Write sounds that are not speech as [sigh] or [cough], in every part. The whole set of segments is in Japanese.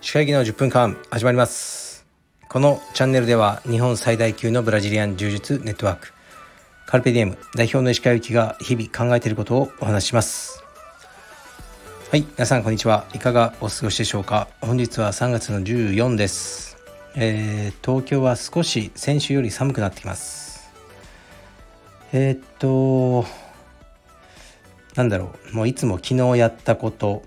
歯科医の10分間始まります。このチャンネルでは日本最大級のブラジリアン柔術ネットワークカルペディエム代表の石川由紀が日々考えていることをお話しします。はい皆さんこんにちは。いかがお過ごしでしょうか。本日は3月の14です。えー、東京は少し先週より寒くなってきます。えー、っとなんだろうもういつも昨日やったこと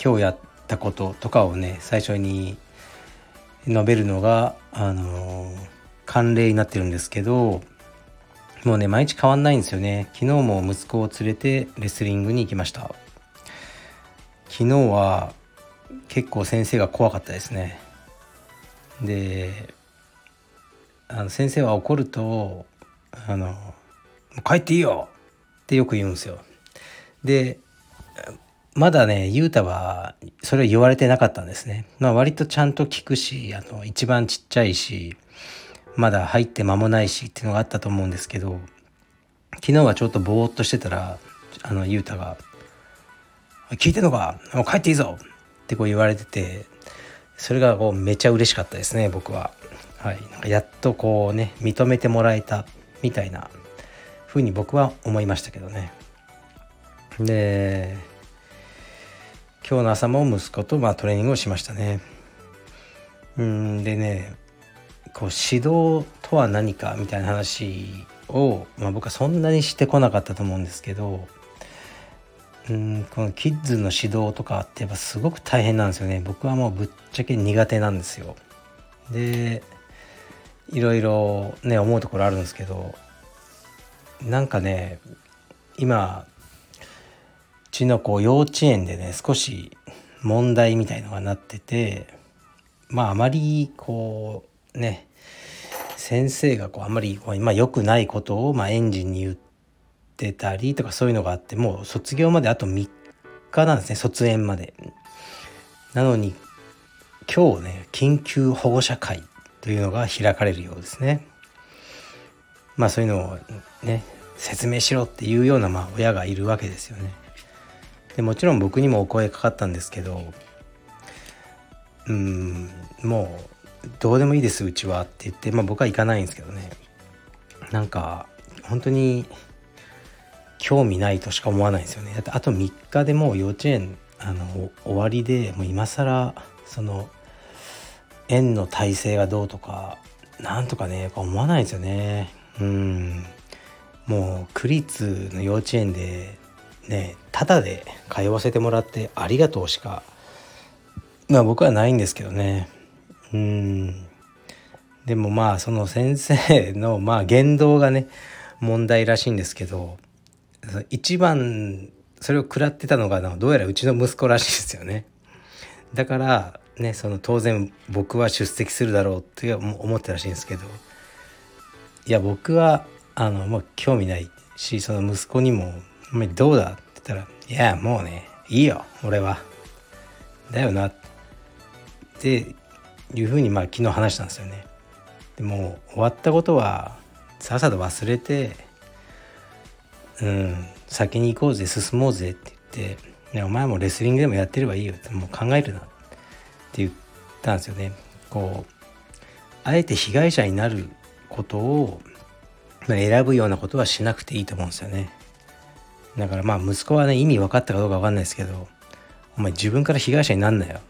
今日やったこととかをね最初に述べるのがあの慣例になってるんですけどもうね毎日変わんないんですよね。昨日も息子を連れてレスリングに行きました。昨日は結構先生が怖かったですね。であの先生は怒ると「あの帰っていいよ!」ってよく言うんですよ。でまだね雄太はそれを言われてなかったんですね。まあ割とちゃんと聞くしあの一番ちっちゃいしまだ入って間もないしっていうのがあったと思うんですけど昨日はちょっとぼーっとしてたらあの雄太が「聞いてんのか？もう帰っていいぞ!」ってこう言われててそれがこうめちゃ嬉しかったですね僕は。はい、なんかやっとこうね認めてもらえたみたいな風に僕は思いましたけどね。で今日の朝も息子とまあトレーニングをしましたね。うんでねこう指導とは何かみたいな話を、まあ、僕はそんなにしてこなかったと思うんですけどうんこのキッズの指導とかってやっぱすごく大変なんですよね僕はもうぶっちゃけ苦手なんですよ。でいろいろね思うところあるんですけどなんかね今ちの子幼稚園でね少し問題みたいのがなっててまああまりこうね先生がこうあまりこう、まあ、良くないことを、まあ、園児に言ってたりとかそういうのがあってもう卒業まであと3日なんですね卒園まで。なのに今日ね緊急保護者会というのが開かれるようですね。まあそういうのをね説明しろっていうようなまあ親がいるわけですよね。でもちろん僕にもお声かかったんですけどうんもうどうでもいいですうちはって言って、まあ、僕は行かないんですけどね。なんか本当に興味ないとしか思わないんですよね。だってあと3日でもう幼稚園あの終わりでもう今更その園の体制がどうとかなんとかねやっぱ思わないですよね。うん。もう区立の幼稚園でねただで通わせてもらってありがとうしかまあ僕はないんですけどね。うん。でもまあその先生のまあ言動がね問題らしいんですけど一番それを食らってたのがどうやらうちの息子らしいですよね。だからねその当然僕は出席するだろうって思ってたらしいんですけどいや僕はあのもう興味ないしその息子にもお前どうだ?」って言ったら「いやもうねいいよ俺は」だよなっていうふうにまあ昨日話したんですよね。でも終わったことはさっさと忘れてうん先に行こうぜ進もうぜって言って、ね、お前もレスリングでもやってればいいよってもう考えるなって言ったんですよね。こうあえて被害者になることを選ぶようなことはしなくていいと思うんですよね。だからまあ息子はね意味分かったかどうか分かんないですけどお前自分から被害者になんなよ。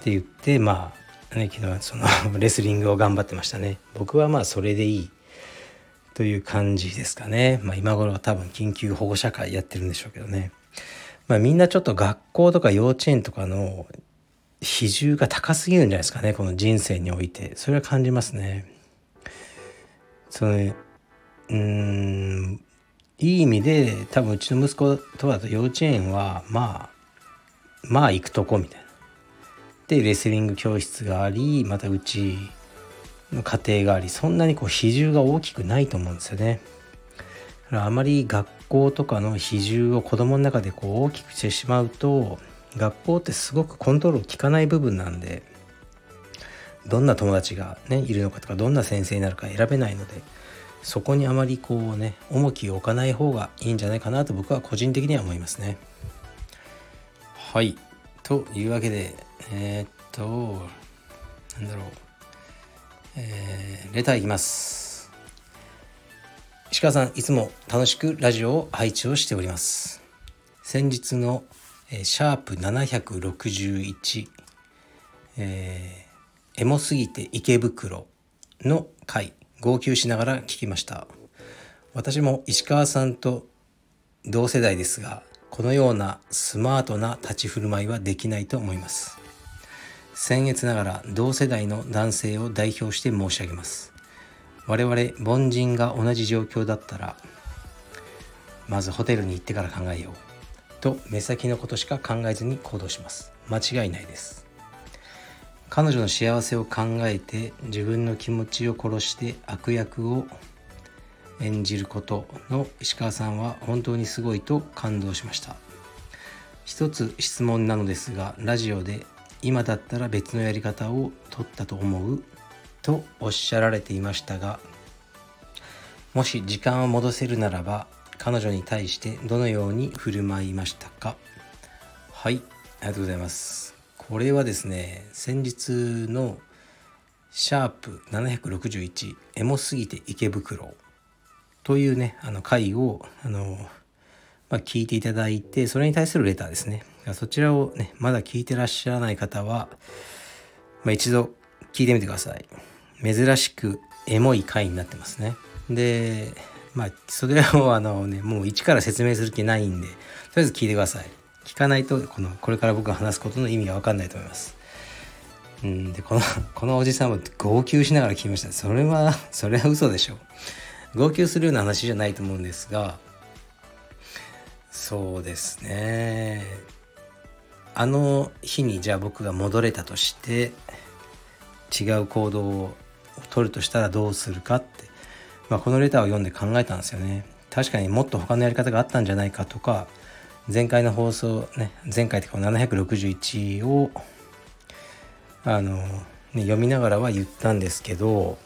って言ってまあね昨日その [laughs] レスリングを頑張ってましたね。僕はまあそれでいい。という感じですかね。まあ今頃は多分緊急保護者会やってるんでしょうけどね。まあみんなちょっと学校とか幼稚園とかの比重が高すぎるんじゃないですかね。この人生において。それは感じますね。そのうーんいい意味で多分うちの息子とは幼稚園はまあまあ行くとこみたいな。でレスリング教室がありまたうちの家庭がありそんなにこう比重が大きくないと思うんですよね。だからあまり学校とかの比重を子供の中でこう大きくしてしまうと学校ってすごくコントロール効かない部分なんでどんな友達がねいるのかとかどんな先生になるか選べないのでそこにあまりこうね重きを置かない方がいいんじゃないかなと僕は個人的には思いますね。はい。というわけでえー、っとなんだろう。えー、レターいきます。石川さんいつも楽しくラジオを配置をしております。先日の、えー、シャープ761えー、エモすぎて池袋の回。号泣しながら聞きました。私も石川さんと同世代ですがこのようなスマートな立ち振る舞いはできないと思います。僭越ながら同世代の男性を代表して申し上げます。我々凡人が同じ状況だったらまずホテルに行ってから考えようと目先のことしか考えずに行動します。間違いないです。彼女の幸せを考えて自分の気持ちを殺して悪役を演じることの石川さんは本当にすごいと感動しました。一つ質問なのですがラジオで今だったら別のやり方を取ったと思うとおっしゃられていましたがもし時間を戻せるならば彼女に対してどのように振る舞いましたか？はいありがとうございます。これはですね先日のシャープ761エモすぎて池袋というねあの回をあのまあ、聞いていただいてそれに対するレターですねそちらをね、まだ聞いてらっしゃらない方は、まあ、一度聞いてみてください。珍しくエモい回になってますね。で、まあ、それをあのね、もう一から説明する気ないんで、とりあえず聞いてください。聞かないと、この、これから僕が話すことの意味がわかんないと思います。うんで、この、[laughs] このおじさんも号泣しながら聞きました。それは、[laughs] それは嘘でしょ。号泣するような話じゃないと思うんですが、そうですね。あの日にじゃあ僕が戻れたとして違う行動を取るとしたらどうするかって、まあ、このレターを読んで考えたんですよね。確かにもっと他のやり方があったんじゃないかとか前回の放送ね前回というか761をあの、ね、読みながらは言ったんですけど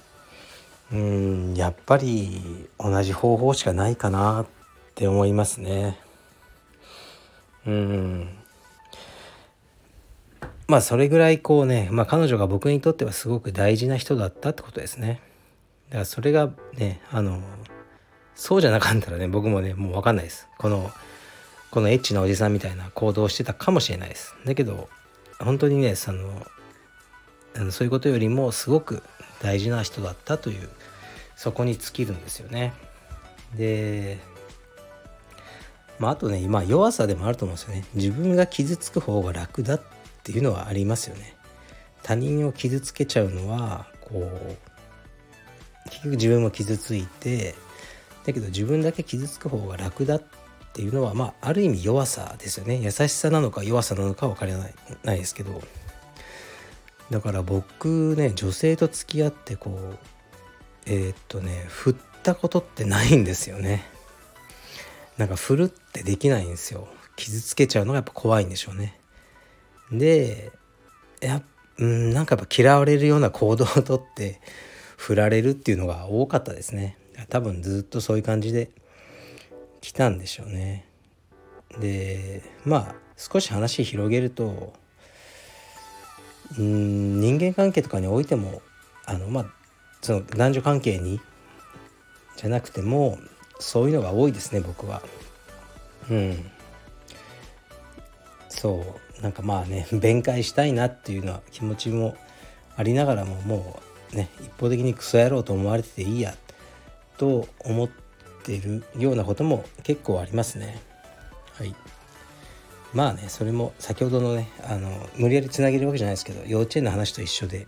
うんやっぱり同じ方法しかないかなって思いますね。うんまあそれぐらいこうね、まあ、彼女が僕にとってはすごく大事な人だったってことですね。だからそれがねあのそうじゃなかったらね僕もねもう分かんないです。このこのエッチなおじさんみたいな行動をしてたかもしれないです。だけど本当にねそのそういうことよりもすごく大事な人だったというそこに尽きるんですよね。でまああとね今弱さでもあると思うんですよね。自分が傷つく方が楽だってっていうのはありますよね。他人を傷つけちゃうのはこう結局自分も傷ついてだけど自分だけ傷つく方が楽だってっていうのはまあある意味弱さですよね。優しさなのか弱さなのか分からないないですけど。だから僕ね女性と付き合ってこうえー、っとね振ったことってないんですよね。なんか振るってできないんですよ。傷つけちゃうのがやっぱ怖いんでしょうね。でやうんなんかやっぱ嫌われるような行動をとって振られるっていうのが多かったですね。多分ずっとそういう感じで来たんでしょうね。でまあ少し話広げるとうん人間関係とかにおいてもあのまあその男女関係にじゃなくてもそういうのが多いですね僕は。うん。そう。なんかまあね [laughs] 弁解したいなっていうのは気持ちもありながらももうね一方的にクソ野郎と思われてていいやと思ってるようなことも結構ありますね。はい。まあねそれも先ほどのねあの無理やりつなげるわけじゃないですけど幼稚園の話と一緒で。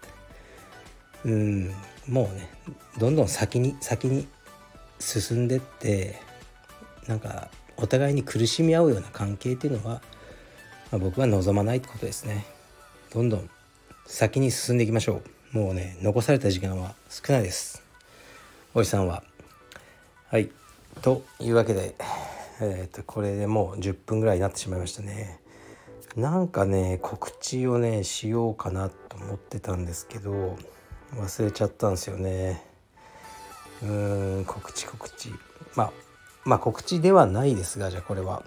うんもうねどんどん先に先に進んでってなんかお互いに苦しみ合うような関係っていうのはまあ、僕は望まないってことですね。どんどん先に進んでいきましょう。もうね残された時間は少ないです。おじさんは。はい。というわけでえー、とこれでもう10分ぐらいになってしまいましたね。なんかね告知をねしようかなと思ってたんですけど忘れちゃったんですよね。うーん告知告知。まあまあ告知ではないですがじゃあこれは。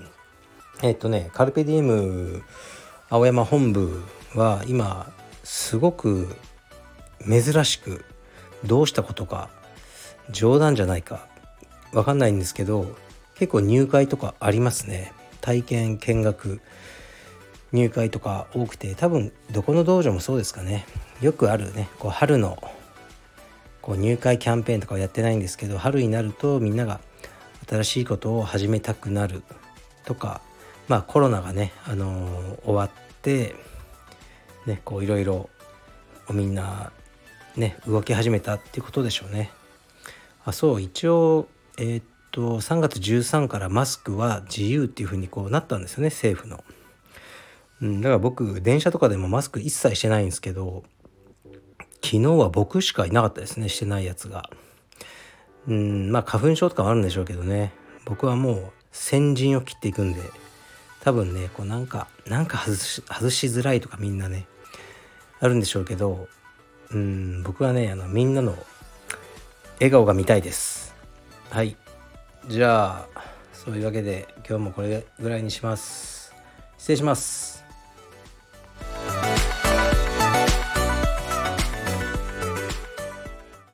えっとねカルペディエム青山本部は今すごく珍しくどうしたことか冗談じゃないかわかんないんですけど結構入会とかありますね。体験見学。入会とか多くて多分どこの道場もそうですかね。よくあるね。こう春のこう入会キャンペーンとかはやってないんですけど春になるとみんなが新しいことを始めたくなる。とかまあコロナがね、あのー、終わってねこういろいろみんなね動き始めたっていうことでしょうね。あそう一応えー、っと3月13からマスクは自由っていうふうにこうなったんですよね政府の。うん、だから僕電車とかでもマスク一切してないんですけど昨日は僕しかいなかったですねしてないやつが。うんまあ花粉症とかもあるんでしょうけどね僕はもう先陣を切っていくんで多分ねこうなんかなんか外し外しづらいとかみんなねあるんでしょうけどうん僕はねあのみんなの笑顔が見たいですはい。じゃあそういうわけで今日もこれぐらいにします。失礼します。